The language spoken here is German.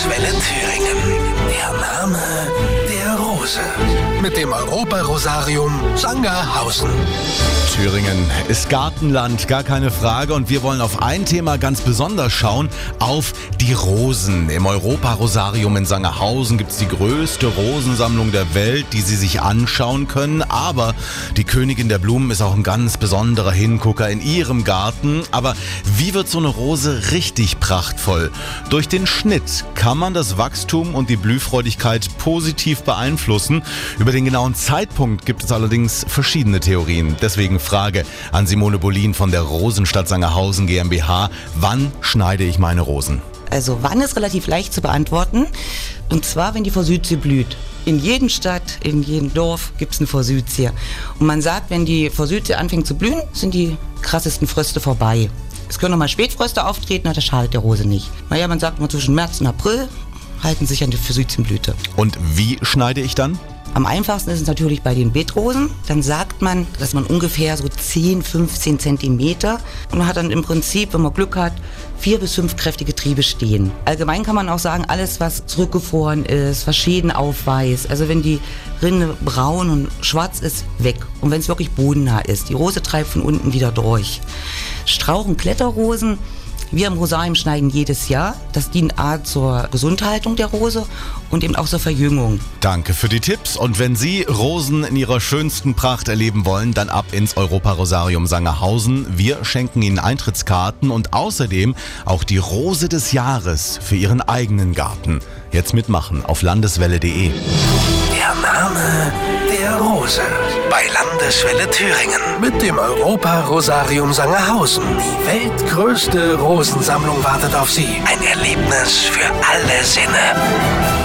Landeswelle Thüringen. Der Name Rose. Mit dem Europarosarium Sangerhausen. Thüringen ist Gartenland, gar keine Frage. Und wir wollen auf ein Thema ganz besonders schauen, auf die Rosen. Im Europarosarium in Sangerhausen gibt es die größte Rosensammlung der Welt, die Sie sich anschauen können. Aber die Königin der Blumen ist auch ein ganz besonderer Hingucker in Ihrem Garten. Aber wie wird so eine Rose richtig prachtvoll? Durch den Schnitt kann man das Wachstum und die Blühfreudigkeit positiv beeinflussen. Über den genauen Zeitpunkt gibt es allerdings verschiedene Theorien. Deswegen Frage an Simone Bolin von der Rosenstadt Sangerhausen GmbH. Wann schneide ich meine Rosen? Also wann ist relativ leicht zu beantworten. Und zwar, wenn die Forsythie blüht. In jedem Stadt, in jedem Dorf gibt es eine Forsythie. Und man sagt, wenn die Forsythie anfängt zu blühen, sind die krassesten Fröste vorbei. Es können nochmal Spätfröste auftreten, das schadet der Rose nicht. Naja, man sagt immer zwischen März und April halten sich an die Forsythienblüte. Und wie schneide ich dann? Am einfachsten ist es natürlich bei den Beetrosen. Dann sagt man, dass man ungefähr so 10, 15 Zentimeter und hat dann im Prinzip, wenn man Glück hat, vier bis fünf kräftige Triebe stehen. Allgemein kann man auch sagen, alles, was zurückgefroren ist, was Schäden aufweist, also wenn die Rinde braun und schwarz ist, weg. Und wenn es wirklich bodennah ist, die Rose treibt von unten wieder durch. Strauch- und Kletterrosen wir im Rosarium schneiden jedes Jahr. Das dient A zur Gesundhaltung der Rose und eben auch zur Verjüngung. Danke für die Tipps. Und wenn Sie Rosen in ihrer schönsten Pracht erleben wollen, dann ab ins Europa-Rosarium Sangerhausen. Wir schenken Ihnen Eintrittskarten und außerdem auch die Rose des Jahres für Ihren eigenen Garten. Jetzt mitmachen auf landeswelle.de. Der Name der Rose. Bei Landeswelle Thüringen. Mit dem Europarosarium Sangerhausen. Die weltgrößte Rosensammlung wartet auf Sie. Ein Erlebnis für alle Sinne.